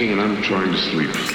talking and I'm trying to sleep.